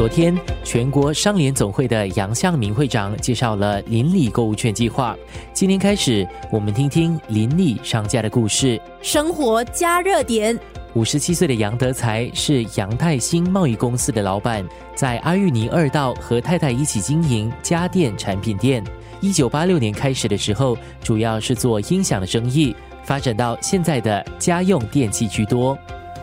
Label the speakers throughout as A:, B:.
A: 昨天，全国商联总会的杨向明会长介绍了邻里购物券计划。今天开始，我们听听邻里商家的故事。
B: 生活加热点。
A: 五十七岁的杨德才是杨泰兴贸易公司的老板，在阿玉尼二道和太太一起经营家电产品店。一九八六年开始的时候，主要是做音响的生意，发展到现在的家用电器居多。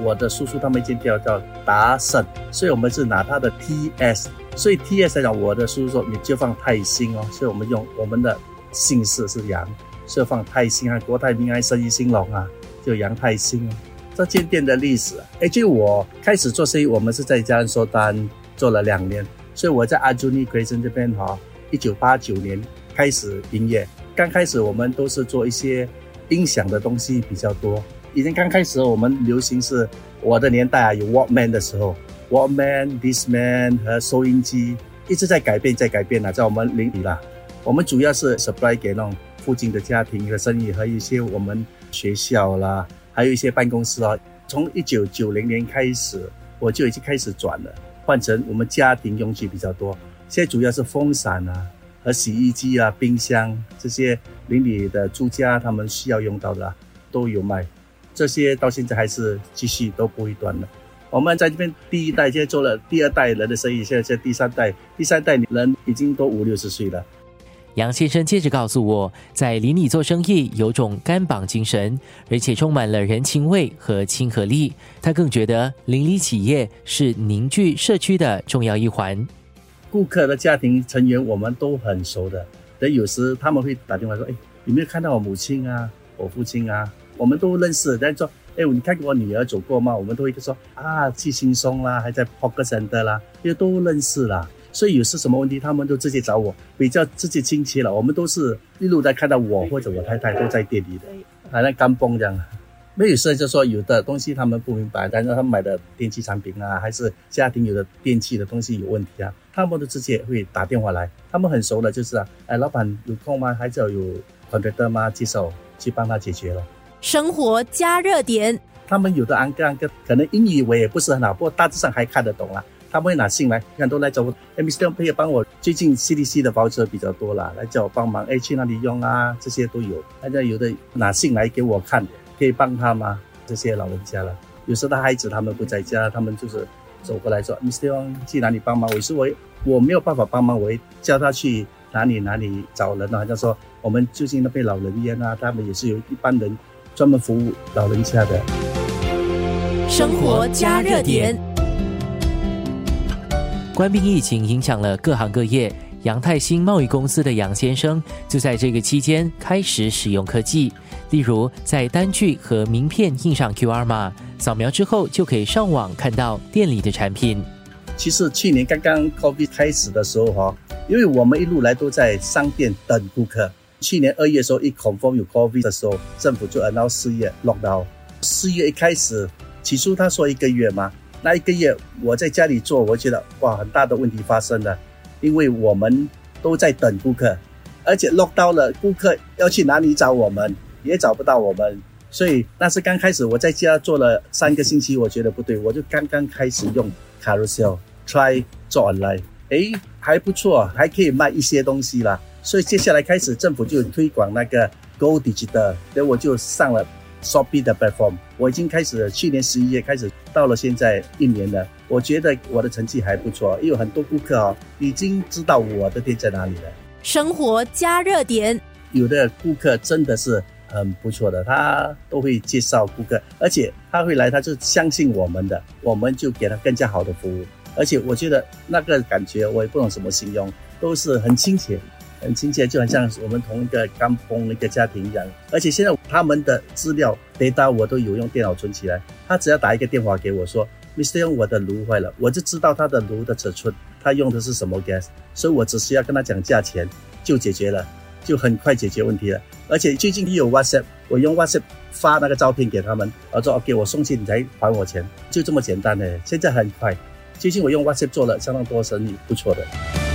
C: 我的叔叔他们一间叫叫达盛，所以我们是拿他的 T S，所以 T S 来讲，我的叔叔说你就放泰兴哦，所以我们用我们的姓氏是杨，所以放泰兴啊，国泰民安生意兴隆啊，就杨泰兴哦。这间店的历史，哎，就我开始做生意，我们是在家人收单做了两年，所以我在阿朱尼奎森这边哈，一九八九年开始营业，刚开始我们都是做一些音响的东西比较多。以前刚开始，我们流行是我的年代啊，有 Walkman 的时候，Walkman、Discman 和收音机一直在改变，在改变了，在我们邻里啦。我们主要是 supply 给那种附近的家庭和生意，和一些我们学校啦，还有一些办公室啊。从一九九零年开始，我就已经开始转了，换成我们家庭用具比较多。现在主要是风扇啊，和洗衣机啊、冰箱这些邻里的住家他们需要用到的都有卖。这些到现在还是继续都不会断的。我们在这边第一代，现在做了第二代人的生意，现在在第三代，第三代人已经都五六十岁了。
A: 杨先生接着告诉我，在邻里做生意有种干绑精神，而且充满了人情味和亲和力。他更觉得邻里企业是凝聚社区的重要一环。
C: 顾客的家庭成员我们都很熟的，等有时他们会打电话说：“哎，有没有看到我母亲啊，我父亲啊？”我们都认识，但是说，哎，你看过我女儿走过吗？我们都会说啊，去轻松啦，还在 Poker Center 啦，因为都认识啦。所以有是什么问题，他们都直接找我，比较直接亲切了。我们都是一路在看到我或者我太太都在店里的，好像干崩这样。没有事就说有的东西他们不明白，但是他们买的电器产品啊，还是家庭有的电器的东西有问题啊，他们都直接会打电话来。他们很熟的，就是啊，哎，老板有空吗？还是有 contractor 吗？接手去帮他解决了。
B: 生活加热点，
C: 他们有的安哥安哥可能英语我也不是很好，不过大致上还看得懂啦。他们会拿信来，看都来找我。，Mr. 可以帮我，最近 CDC 的包车比较多了，来叫我帮忙。哎，去哪里用啊？这些都有。大家有的拿信来给我看，可以帮他吗？这些老人家了，有时候他孩子他们不在家，他们就是走过来说，Mr. 去哪里帮忙？我是我我没有办法帮忙，我会叫他去哪里哪里找人啊。好像说我们最近那边老人院啊，他们也是有一般人。专门服务老人家的
B: 生活加热点。
A: 官兵疫情影响了各行各业，杨泰兴贸易公司的杨先生就在这个期间开始使用科技，例如在单据和名片印上 QR 码，扫描之后就可以上网看到店里的产品。
C: 其实去年刚刚 COVID 开始的时候哈，因为我们一路来都在商店等顾客。去年二月的时候，一 confirm 有 COVID 的时候，政府就 announce 四月 lockdown。四月一开始，起初他说一个月嘛，那一个月我在家里做，我觉得哇，很大的问题发生了，因为我们都在等顾客，而且 lockdown 了，顾客要去哪里找我们，也找不到我们，所以那是刚开始我在家做了三个星期，我觉得不对，我就刚刚开始用 carousel try 做 online，诶，还不错，还可以卖一些东西啦。所以接下来开始，政府就推广那个 Go Digital，所以我就上了 Shopee 的 platform。我已经开始，去年十一月开始，到了现在一年了。我觉得我的成绩还不错，因为很多顾客哦已经知道我的店在哪里了。
B: 生活加热点，
C: 有的顾客真的是很不错的，他都会介绍顾客，而且他会来，他就相信我们的，我们就给他更加好的服务。而且我觉得那个感觉，我也不懂什么形容，都是很亲切。很亲切，就很像我们同一个刚崩一个家庭一样。而且现在他们的资料 data 我都有用电脑存起来。他只要打一个电话给我说，Mr. 用我的炉坏了，我就知道他的炉的尺寸，他用的是什么 gas，所以我只需要跟他讲价钱就解决了，就很快解决问题了。而且最近有 WhatsApp，我用 WhatsApp 发那个照片给他们，我说 OK，我送去你才还我钱，就这么简单的。现在很快，最近我用 WhatsApp 做了相当多生意，不错的。